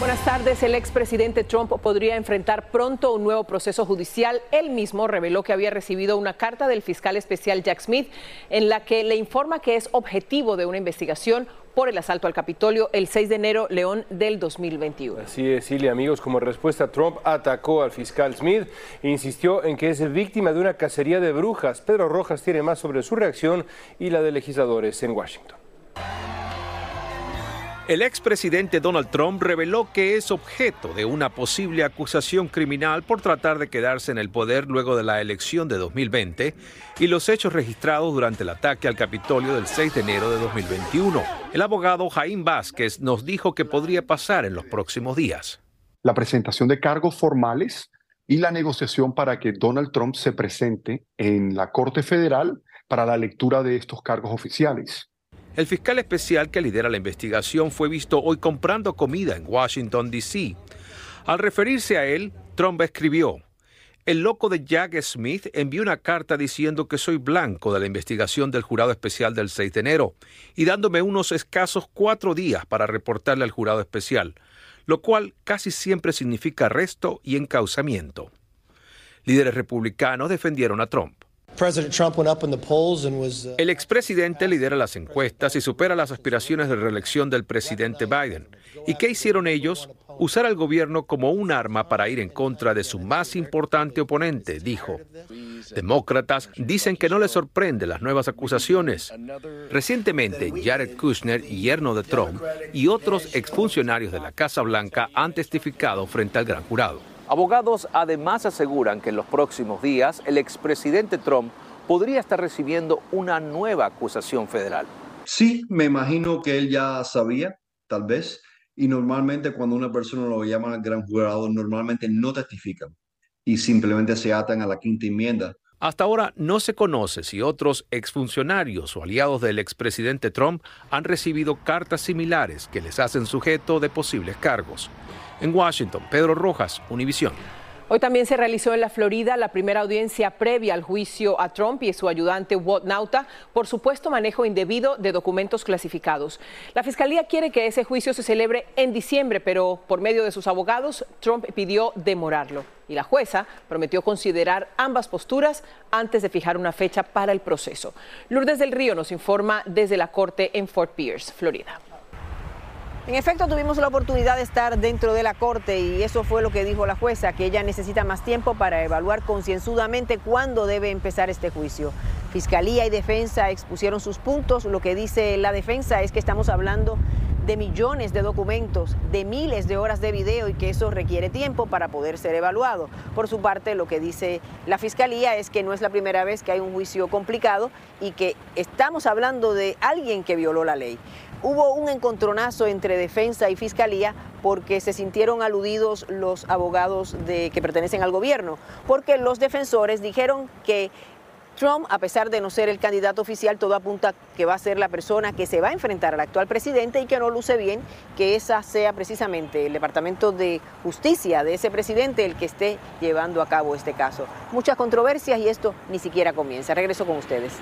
Buenas tardes. El expresidente Trump podría enfrentar pronto un nuevo proceso judicial. Él mismo reveló que había recibido una carta del fiscal especial Jack Smith en la que le informa que es objetivo de una investigación por el asalto al Capitolio el 6 de enero, León, del 2021. Así es, Silvia, amigos. Como respuesta, Trump atacó al fiscal Smith e insistió en que es víctima de una cacería de brujas. Pedro Rojas tiene más sobre su reacción y la de legisladores en Washington. El expresidente Donald Trump reveló que es objeto de una posible acusación criminal por tratar de quedarse en el poder luego de la elección de 2020 y los hechos registrados durante el ataque al Capitolio del 6 de enero de 2021. El abogado Jaime Vázquez nos dijo que podría pasar en los próximos días. La presentación de cargos formales y la negociación para que Donald Trump se presente en la Corte Federal para la lectura de estos cargos oficiales. El fiscal especial que lidera la investigación fue visto hoy comprando comida en Washington, D.C. Al referirse a él, Trump escribió, el loco de Jack Smith envió una carta diciendo que soy blanco de la investigación del jurado especial del 6 de enero y dándome unos escasos cuatro días para reportarle al jurado especial, lo cual casi siempre significa arresto y encausamiento. Líderes republicanos defendieron a Trump. El expresidente lidera las encuestas y supera las aspiraciones de reelección del presidente Biden. ¿Y qué hicieron ellos? Usar al gobierno como un arma para ir en contra de su más importante oponente, dijo. Demócratas dicen que no les sorprende las nuevas acusaciones. Recientemente, Jared Kushner, yerno de Trump, y otros exfuncionarios de la Casa Blanca han testificado frente al gran jurado. Abogados además aseguran que en los próximos días el expresidente Trump podría estar recibiendo una nueva acusación federal. Sí, me imagino que él ya sabía, tal vez, y normalmente cuando una persona lo llama gran jurado, normalmente no testifican y simplemente se atan a la quinta enmienda. Hasta ahora no se conoce si otros exfuncionarios o aliados del expresidente Trump han recibido cartas similares que les hacen sujeto de posibles cargos. En Washington, Pedro Rojas, Univisión. Hoy también se realizó en la Florida la primera audiencia previa al juicio a Trump y su ayudante Walt Nauta por supuesto manejo indebido de documentos clasificados. La fiscalía quiere que ese juicio se celebre en diciembre, pero por medio de sus abogados, Trump pidió demorarlo. Y la jueza prometió considerar ambas posturas antes de fijar una fecha para el proceso. Lourdes del Río nos informa desde la corte en Fort Pierce, Florida. En efecto, tuvimos la oportunidad de estar dentro de la corte y eso fue lo que dijo la jueza, que ella necesita más tiempo para evaluar concienzudamente cuándo debe empezar este juicio. Fiscalía y defensa expusieron sus puntos. Lo que dice la defensa es que estamos hablando de millones de documentos, de miles de horas de video y que eso requiere tiempo para poder ser evaluado. Por su parte, lo que dice la Fiscalía es que no es la primera vez que hay un juicio complicado y que estamos hablando de alguien que violó la ley hubo un encontronazo entre defensa y fiscalía porque se sintieron aludidos los abogados que pertenecen al gobierno, porque los defensores dijeron que Trump, a pesar de no ser el candidato oficial, todo apunta que va a ser la persona que se va a enfrentar al actual presidente y que no luce bien que esa sea precisamente el Departamento de Justicia de ese presidente el que esté llevando a cabo este caso. Muchas controversias y esto ni siquiera comienza. Regreso con ustedes.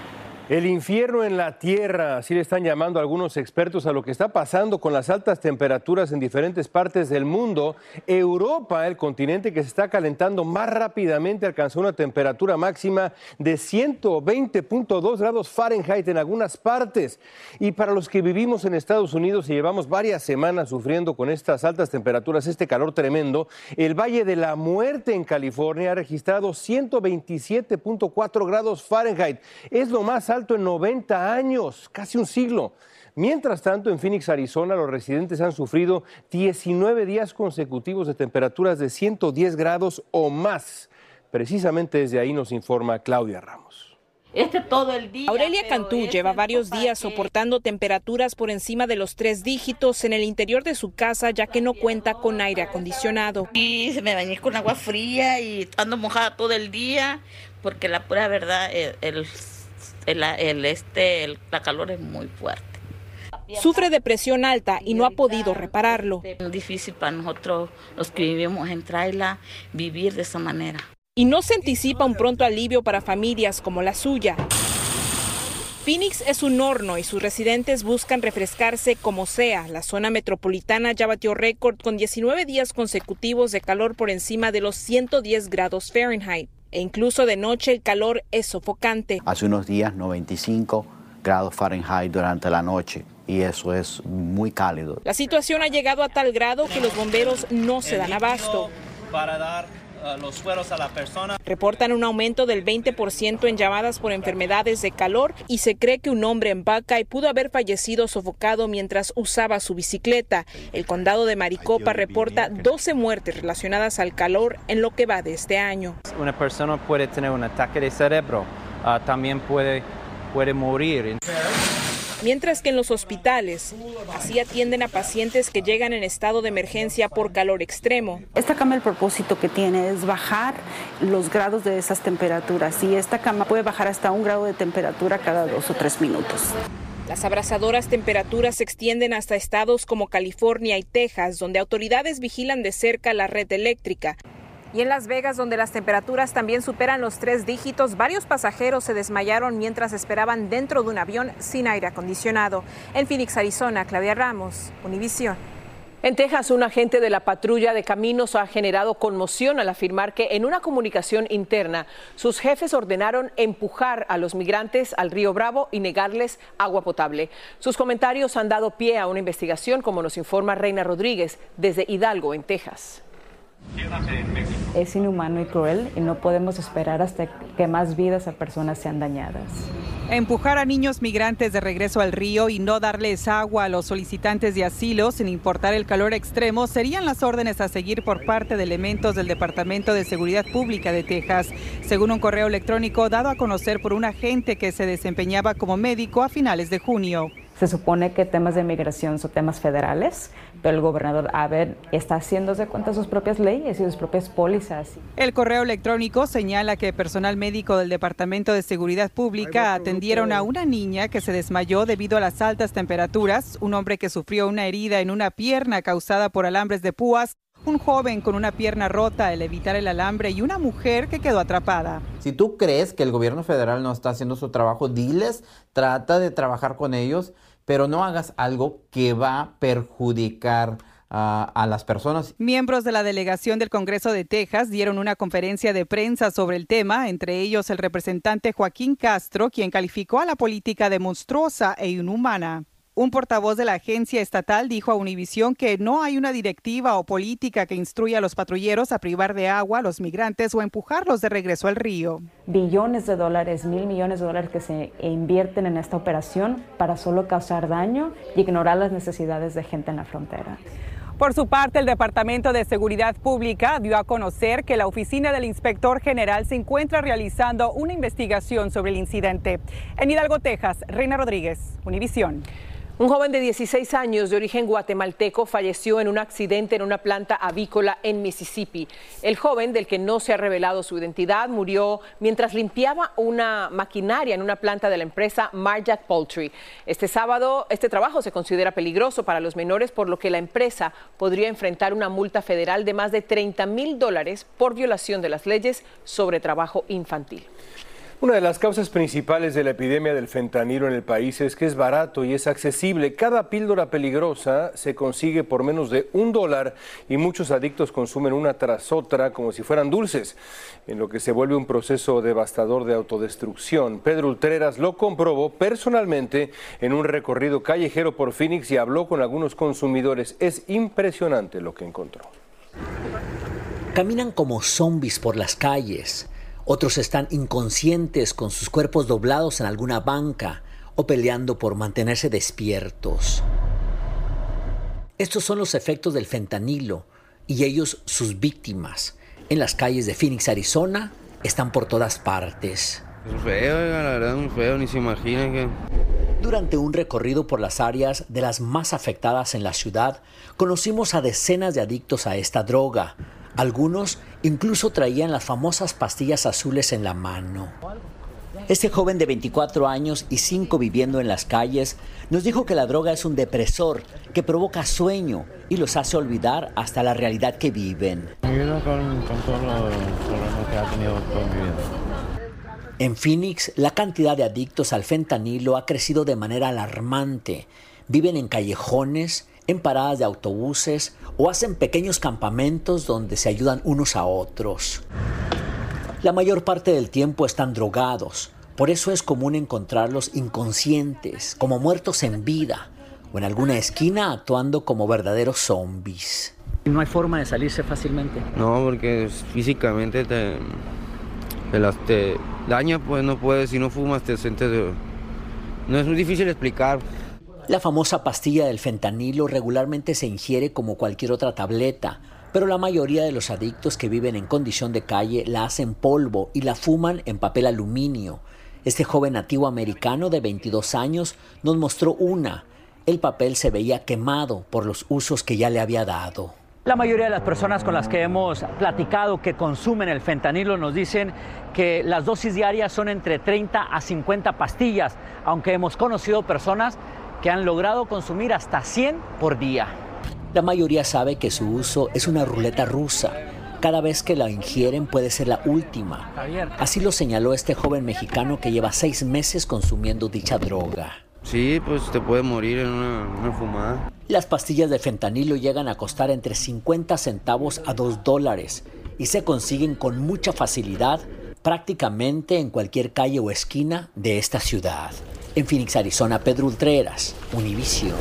El infierno en la tierra, así le están llamando algunos expertos a lo que está pasando con las altas temperaturas en diferentes partes del mundo. Europa, el continente que se está calentando más rápidamente, alcanzó una temperatura máxima de 120.2 grados Fahrenheit en algunas partes. Y para los que vivimos en Estados Unidos y llevamos varias semanas sufriendo con estas altas temperaturas, este calor tremendo, el Valle de la Muerte en California ha registrado 127.4 grados Fahrenheit. Es lo más alto en 90 años, casi un siglo. Mientras tanto, en Phoenix, Arizona, los residentes han sufrido 19 días consecutivos de temperaturas de 110 grados o más. Precisamente desde ahí nos informa Claudia Ramos. Este todo el día. Aurelia Cantú este lleva varios días soportando temperaturas por encima de los tres dígitos en el interior de su casa, ya que no cuenta con aire acondicionado. Y me bañé con agua fría y ando mojada todo el día, porque la pura verdad, el, el, este, la calor es muy fuerte. Sufre de presión alta y no ha podido repararlo. Es difícil para nosotros, los que vivimos en Traila, vivir de esa manera y no se anticipa un pronto alivio para familias como la suya. Phoenix es un horno y sus residentes buscan refrescarse como sea. La zona metropolitana ya batió récord con 19 días consecutivos de calor por encima de los 110 grados Fahrenheit. E incluso de noche el calor es sofocante. Hace unos días 95 grados Fahrenheit durante la noche y eso es muy cálido. La situación ha llegado a tal grado que los bomberos no se dan abasto. Para dar los sueros a la persona. Reportan un aumento del 20% en llamadas por enfermedades de calor y se cree que un hombre en y pudo haber fallecido sofocado mientras usaba su bicicleta. El condado de Maricopa reporta 12 muertes relacionadas al calor en lo que va de este año. Una persona puede tener un ataque de cerebro, ah, también puede, puede morir mientras que en los hospitales así atienden a pacientes que llegan en estado de emergencia por calor extremo. Esta cama el propósito que tiene es bajar los grados de esas temperaturas y esta cama puede bajar hasta un grado de temperatura cada dos o tres minutos. Las abrasadoras temperaturas se extienden hasta estados como California y Texas, donde autoridades vigilan de cerca la red eléctrica. Y en Las Vegas, donde las temperaturas también superan los tres dígitos, varios pasajeros se desmayaron mientras esperaban dentro de un avión sin aire acondicionado. En Phoenix, Arizona, Claudia Ramos, Univisión. En Texas, un agente de la patrulla de caminos ha generado conmoción al afirmar que en una comunicación interna sus jefes ordenaron empujar a los migrantes al río Bravo y negarles agua potable. Sus comentarios han dado pie a una investigación, como nos informa Reina Rodríguez desde Hidalgo, en Texas. Es inhumano y cruel y no podemos esperar hasta que más vidas a personas sean dañadas. Empujar a niños migrantes de regreso al río y no darles agua a los solicitantes de asilo sin importar el calor extremo serían las órdenes a seguir por parte de elementos del Departamento de Seguridad Pública de Texas, según un correo electrónico dado a conocer por un agente que se desempeñaba como médico a finales de junio. Se supone que temas de migración son temas federales, pero el gobernador Abbott está haciéndose cuenta de sus propias leyes y sus propias pólizas. El correo electrónico señala que personal médico del Departamento de Seguridad Pública atendieron a una niña que se desmayó debido a las altas temperaturas, un hombre que sufrió una herida en una pierna causada por alambres de púas un joven con una pierna rota al evitar el alambre y una mujer que quedó atrapada. Si tú crees que el gobierno federal no está haciendo su trabajo, diles, trata de trabajar con ellos pero no hagas algo que va a perjudicar a, las personas. Miembros de la delegación del Congreso de Texas dieron una conferencia de prensa sobre el tema, entre ellos el representante Joaquín Castro, quien calificó a la política de monstruosa e inhumana. Un portavoz de la agencia estatal dijo a Univisión que no hay una directiva o política que instruya a los patrulleros a privar de agua a los migrantes o empujarlos de regreso al río. Billones de dólares, mil millones de dólares que se invierten en esta operación para solo causar daño y ignorar las necesidades de gente en la frontera. Por su parte, el Departamento de Seguridad Pública dio a conocer que la oficina del inspector general se encuentra realizando una investigación sobre el incidente. En Hidalgo, Texas, Reina Rodríguez, Univisión. Un joven de 16 años de origen guatemalteco falleció en un accidente en una planta avícola en Mississippi. El joven, del que no se ha revelado su identidad, murió mientras limpiaba una maquinaria en una planta de la empresa Marjack Poultry. Este sábado, este trabajo se considera peligroso para los menores, por lo que la empresa podría enfrentar una multa federal de más de 30 mil dólares por violación de las leyes sobre trabajo infantil. Una de las causas principales de la epidemia del fentanilo en el país es que es barato y es accesible. Cada píldora peligrosa se consigue por menos de un dólar y muchos adictos consumen una tras otra como si fueran dulces, en lo que se vuelve un proceso devastador de autodestrucción. Pedro Ultreras lo comprobó personalmente en un recorrido callejero por Phoenix y habló con algunos consumidores. Es impresionante lo que encontró. Caminan como zombies por las calles otros están inconscientes con sus cuerpos doblados en alguna banca o peleando por mantenerse despiertos. Estos son los efectos del fentanilo y ellos sus víctimas. En las calles de Phoenix, Arizona, están por todas partes. Es feo, la verdad, muy feo, ni se imagina que... Durante un recorrido por las áreas de las más afectadas en la ciudad, conocimos a decenas de adictos a esta droga, algunos incluso traían las famosas pastillas azules en la mano. Este joven de 24 años y 5 viviendo en las calles nos dijo que la droga es un depresor que provoca sueño y los hace olvidar hasta la realidad que viven. En Phoenix, la cantidad de adictos al fentanilo ha crecido de manera alarmante. Viven en callejones, en paradas de autobuses o hacen pequeños campamentos donde se ayudan unos a otros. La mayor parte del tiempo están drogados, por eso es común encontrarlos inconscientes, como muertos en vida, o en alguna esquina actuando como verdaderos zombies. ¿No hay forma de salirse fácilmente? No, porque físicamente te, te, daña, pues no puedes, si no fumas te sientes... No es muy difícil explicar. La famosa pastilla del fentanilo regularmente se ingiere como cualquier otra tableta, pero la mayoría de los adictos que viven en condición de calle la hacen polvo y la fuman en papel aluminio. Este joven nativo americano de 22 años nos mostró una. El papel se veía quemado por los usos que ya le había dado. La mayoría de las personas con las que hemos platicado que consumen el fentanilo nos dicen que las dosis diarias son entre 30 a 50 pastillas, aunque hemos conocido personas que han logrado consumir hasta 100 por día. La mayoría sabe que su uso es una ruleta rusa. Cada vez que la ingieren puede ser la última. Así lo señaló este joven mexicano que lleva seis meses consumiendo dicha droga. Sí, pues te puede morir en una, una, fumada. Las pastillas de fentanilo llegan a costar entre 50 centavos a 2 dólares y se consiguen con mucha facilidad prácticamente en cualquier calle o esquina de esta ciudad. En Phoenix, Arizona, Pedro Ultreras, Univision.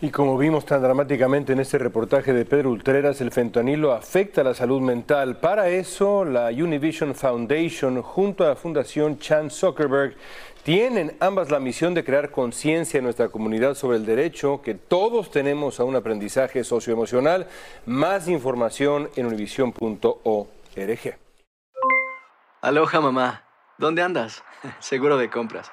Y como vimos tan dramáticamente en este reportaje de Pedro Ultreras, el fentanilo afecta la salud mental. Para eso, la Univision Foundation, junto a la Fundación Chan Zuckerberg, tienen ambas la misión de crear conciencia en nuestra comunidad sobre el derecho que todos tenemos a un aprendizaje socioemocional. Más información en univision.org. Aloha mamá, ¿dónde andas? Seguro de compras.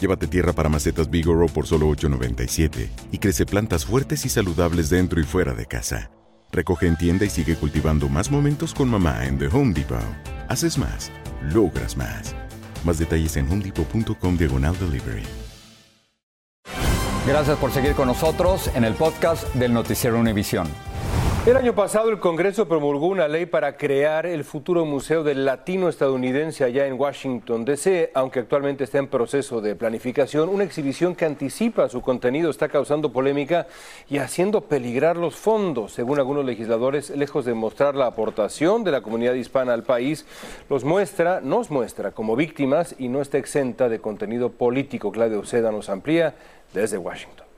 Llévate tierra para macetas Bigoro por solo $8.97 y crece plantas fuertes y saludables dentro y fuera de casa. Recoge en tienda y sigue cultivando más momentos con mamá en The Home Depot. Haces más, logras más. Más detalles en homedepot.com diagonal delivery. Gracias por seguir con nosotros en el podcast del Noticiero Univisión. El año pasado el Congreso promulgó una ley para crear el futuro Museo del Latino Estadounidense allá en Washington, D.C., aunque actualmente está en proceso de planificación. Una exhibición que anticipa su contenido está causando polémica y haciendo peligrar los fondos. Según algunos legisladores, lejos de mostrar la aportación de la comunidad hispana al país, los muestra, nos muestra como víctimas y no está exenta de contenido político. Claudio Seda nos amplía desde Washington.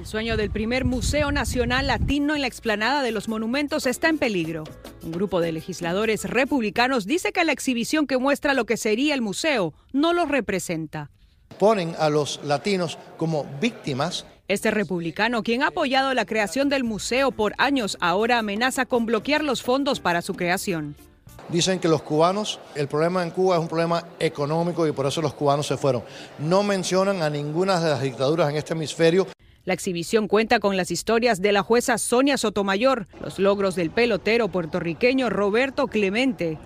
El sueño del primer Museo Nacional Latino en la explanada de los monumentos está en peligro. Un grupo de legisladores republicanos dice que la exhibición que muestra lo que sería el museo no los representa. Ponen a los latinos como víctimas este republicano, quien ha apoyado la creación del museo por años, ahora amenaza con bloquear los fondos para su creación. Dicen que los cubanos, el problema en Cuba es un problema económico y por eso los cubanos se fueron. No mencionan a ninguna de las dictaduras en este hemisferio. La exhibición cuenta con las historias de la jueza Sonia Sotomayor, los logros del pelotero puertorriqueño Roberto Clemente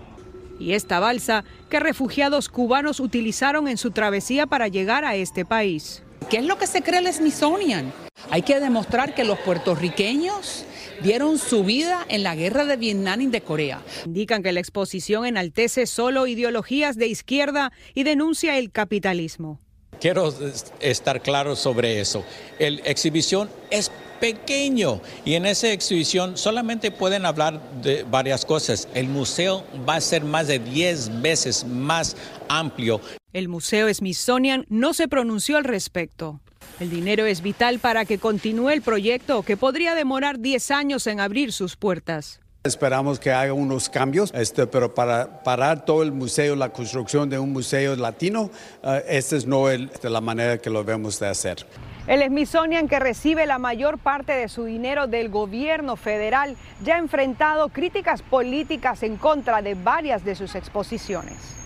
y esta balsa que refugiados cubanos utilizaron en su travesía para llegar a este país. ¿Qué es lo que se cree el Smithsonian? Hay que demostrar que los puertorriqueños dieron su vida en la guerra de Vietnam y de Corea. Indican que la exposición enaltece solo ideologías de izquierda y denuncia el capitalismo. Quiero estar claro sobre eso. La exhibición es pequeño y en esa exhibición solamente pueden hablar de varias cosas. El museo va a ser más de 10 veces más amplio. El Museo Smithsonian no se pronunció al respecto. El dinero es vital para que continúe el proyecto que podría demorar 10 años en abrir sus puertas. Esperamos que haga unos cambios, este, pero para parar todo el museo, la construcción de un museo latino, uh, esta es no el, de la manera que lo debemos de hacer. El Smithsonian, que recibe la mayor parte de su dinero del gobierno federal, ya ha enfrentado críticas políticas en contra de varias de sus exposiciones.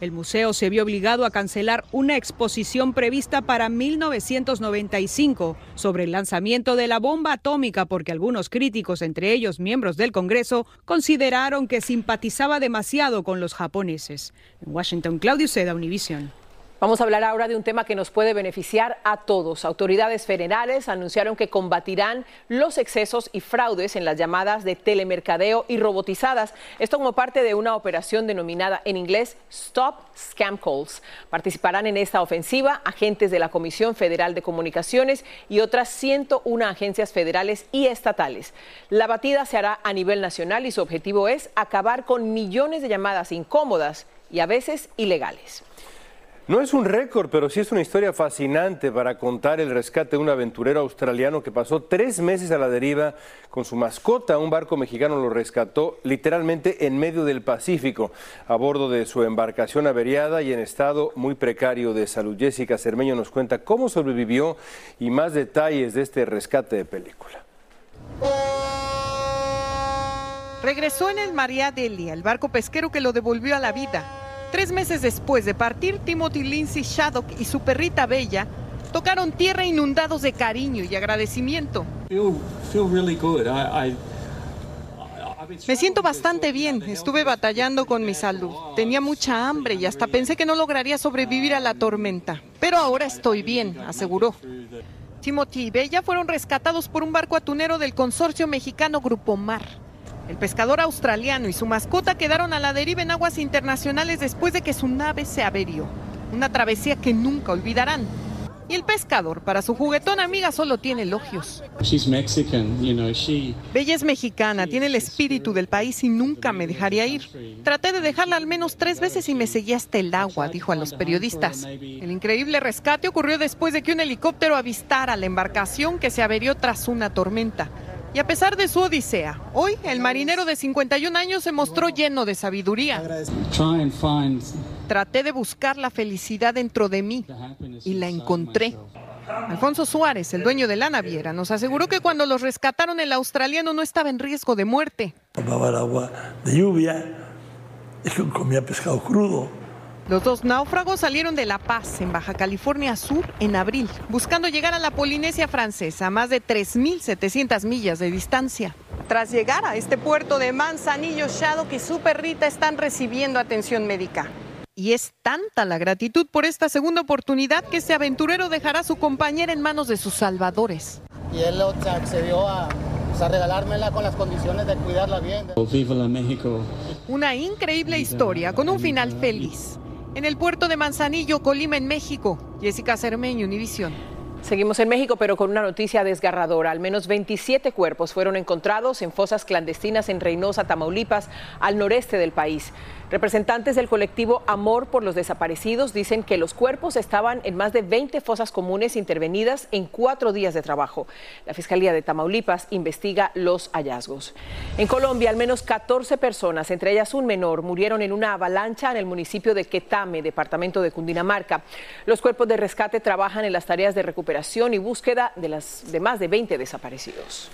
El museo se vio obligado a cancelar una exposición prevista para 1995 sobre el lanzamiento de la bomba atómica porque algunos críticos, entre ellos miembros del Congreso, consideraron que simpatizaba demasiado con los japoneses. En Washington, Claudio Seda, Univision. Vamos a hablar ahora de un tema que nos puede beneficiar a todos. Autoridades federales anunciaron que combatirán los excesos y fraudes en las llamadas de telemercadeo y robotizadas. Esto como parte de una operación denominada en inglés Stop Scam Calls. Participarán en esta ofensiva agentes de la Comisión Federal de Comunicaciones y otras 101 agencias federales y estatales. La batida se hará a nivel nacional y su objetivo es acabar con millones de llamadas incómodas y a veces ilegales. No es un récord, pero sí es una historia fascinante para contar el rescate de un aventurero australiano que pasó tres meses a la deriva con su mascota. Un barco mexicano lo rescató literalmente en medio del Pacífico, a bordo de su embarcación averiada y en estado muy precario de salud. Jessica Cermeño nos cuenta cómo sobrevivió y más detalles de este rescate de película. Regresó en el María Delia, el barco pesquero que lo devolvió a la vida. Tres meses después de partir, Timothy Lindsay Shaddock y su perrita Bella tocaron tierra inundados de cariño y agradecimiento. Me siento bastante bien. Estuve batallando con mi salud. Tenía mucha hambre y hasta pensé que no lograría sobrevivir a la tormenta. Pero ahora estoy bien, aseguró. Timothy y Bella fueron rescatados por un barco atunero del consorcio mexicano Grupo Mar. El pescador australiano y su mascota quedaron a la deriva en aguas internacionales después de que su nave se averió. Una travesía que nunca olvidarán. Y el pescador, para su juguetón amiga, solo tiene elogios. Bella es mexicana, tiene el espíritu del país y nunca me dejaría ir. Traté de dejarla al menos tres veces y me seguía hasta el agua, dijo a los periodistas. El increíble rescate ocurrió después de que un helicóptero avistara la embarcación que se averió tras una tormenta. Y a pesar de su odisea, hoy el marinero de 51 años se mostró lleno de sabiduría. Traté de buscar la felicidad dentro de mí y la encontré. Alfonso Suárez, el dueño de la naviera, nos aseguró que cuando los rescataron el australiano no estaba en riesgo de muerte. Tomaba el agua de lluvia y comía pescado crudo. Los dos náufragos salieron de La Paz, en Baja California Sur, en abril, buscando llegar a la Polinesia francesa, a más de 3.700 millas de distancia. Tras llegar a este puerto de Manzanillo, Shadow y su perrita están recibiendo atención médica. Y es tanta la gratitud por esta segunda oportunidad que este aventurero dejará a su compañera en manos de sus salvadores. Y él accedió a, pues, a regalármela con las condiciones de cuidarla bien. México. Una increíble historia con un final feliz en el puerto de Manzanillo, Colima, en México. Jessica Cermeño, Univisión. Seguimos en México, pero con una noticia desgarradora. Al menos 27 cuerpos fueron encontrados en fosas clandestinas en Reynosa, Tamaulipas, al noreste del país. Representantes del colectivo Amor por los Desaparecidos dicen que los cuerpos estaban en más de 20 fosas comunes intervenidas en cuatro días de trabajo. La Fiscalía de Tamaulipas investiga los hallazgos. En Colombia, al menos 14 personas, entre ellas un menor, murieron en una avalancha en el municipio de Quetame, departamento de Cundinamarca. Los cuerpos de rescate trabajan en las tareas de recuperación y búsqueda de, las, de más de 20 desaparecidos.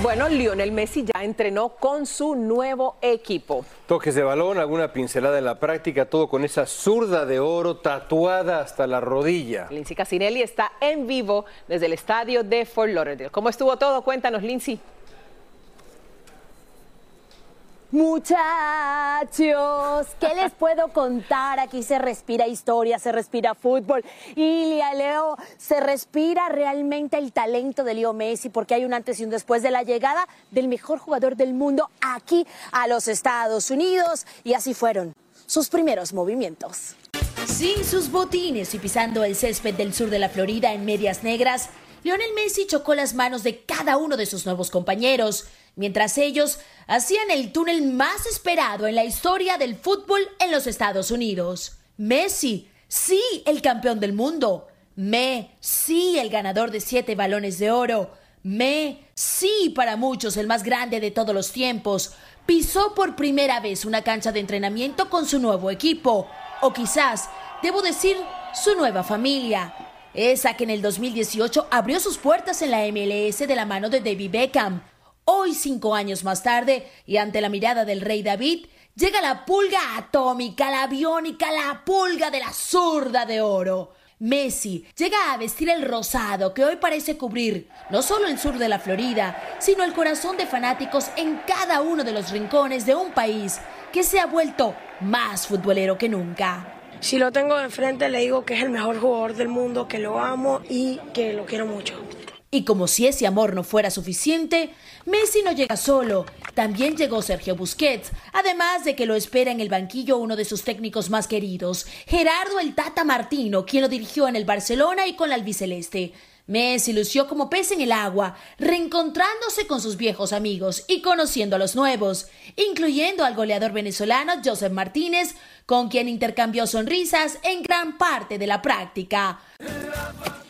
Bueno, Lionel Messi ya entrenó con su nuevo equipo. Toques de balón, alguna pincelada en la práctica, todo con esa zurda de oro tatuada hasta la rodilla. Lindsay Casinelli está en vivo desde el estadio de Fort Lauderdale. ¿Cómo estuvo todo? Cuéntanos, Lindsay. Muchachos, ¿qué les puedo contar? Aquí se respira historia, se respira fútbol. Y Leo, se respira realmente el talento de Leo Messi porque hay un antes y un después de la llegada del mejor jugador del mundo aquí a los Estados Unidos. Y así fueron sus primeros movimientos. Sin sus botines y pisando el césped del sur de la Florida en medias negras, Lionel Messi chocó las manos de cada uno de sus nuevos compañeros mientras ellos hacían el túnel más esperado en la historia del fútbol en los Estados Unidos. Messi, sí, el campeón del mundo. Me, sí, el ganador de siete balones de oro. Me, sí, para muchos el más grande de todos los tiempos. Pisó por primera vez una cancha de entrenamiento con su nuevo equipo. O quizás, debo decir, su nueva familia. Esa que en el 2018 abrió sus puertas en la MLS de la mano de David Beckham. Hoy, cinco años más tarde, y ante la mirada del rey David, llega la pulga atómica, la aviónica, la pulga de la zurda de oro. Messi llega a vestir el rosado que hoy parece cubrir no solo el sur de la Florida, sino el corazón de fanáticos en cada uno de los rincones de un país que se ha vuelto más futbolero que nunca. Si lo tengo de frente le digo que es el mejor jugador del mundo, que lo amo y que lo quiero mucho. Y como si ese amor no fuera suficiente, Messi no llega solo, también llegó Sergio Busquets, además de que lo espera en el banquillo uno de sus técnicos más queridos, Gerardo el Tata Martino, quien lo dirigió en el Barcelona y con la albiceleste. Messi lució como pez en el agua, reencontrándose con sus viejos amigos y conociendo a los nuevos, incluyendo al goleador venezolano Joseph Martínez, con quien intercambió sonrisas en gran parte de la práctica.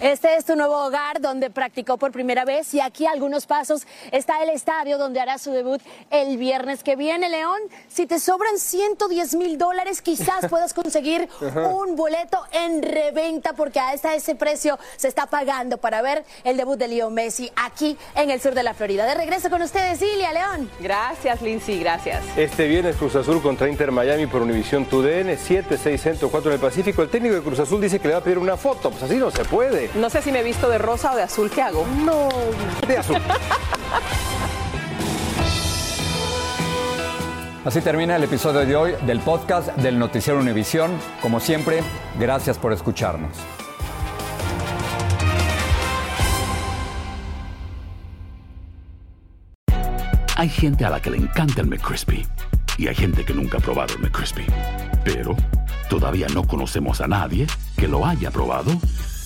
Este es tu nuevo hogar donde practicó por primera vez y aquí a algunos pasos está el estadio donde hará su debut el viernes que viene, León. Si te sobran 110 mil dólares, quizás puedas conseguir un boleto en reventa porque a ese precio se está pagando para ver el debut de Leo Messi aquí en el sur de la Florida. De regreso con ustedes, Ilia León. Gracias, Lindsay, gracias. Este viernes Cruz Azul contra Inter Miami por Univisión TUDN, 7, 6 Centro, 4 en el Pacífico. El técnico de Cruz Azul dice que le va a pedir una foto. Pues así no se puede. No sé si me he visto de rosa o de azul, ¿qué hago? No, de azul. Así termina el episodio de hoy del podcast del Noticiero Univisión. Como siempre, gracias por escucharnos. Hay gente a la que le encanta el McCrispy y hay gente que nunca ha probado el McCrispy. Pero todavía no conocemos a nadie que lo haya probado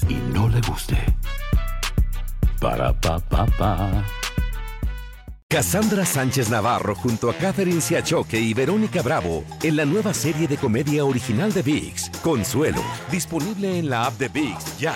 y no le guste. Para pa pa pa. Cassandra Sánchez Navarro junto a Catherine Siachoque y Verónica Bravo en la nueva serie de comedia original de Vix, Consuelo, disponible en la app de Vix ya.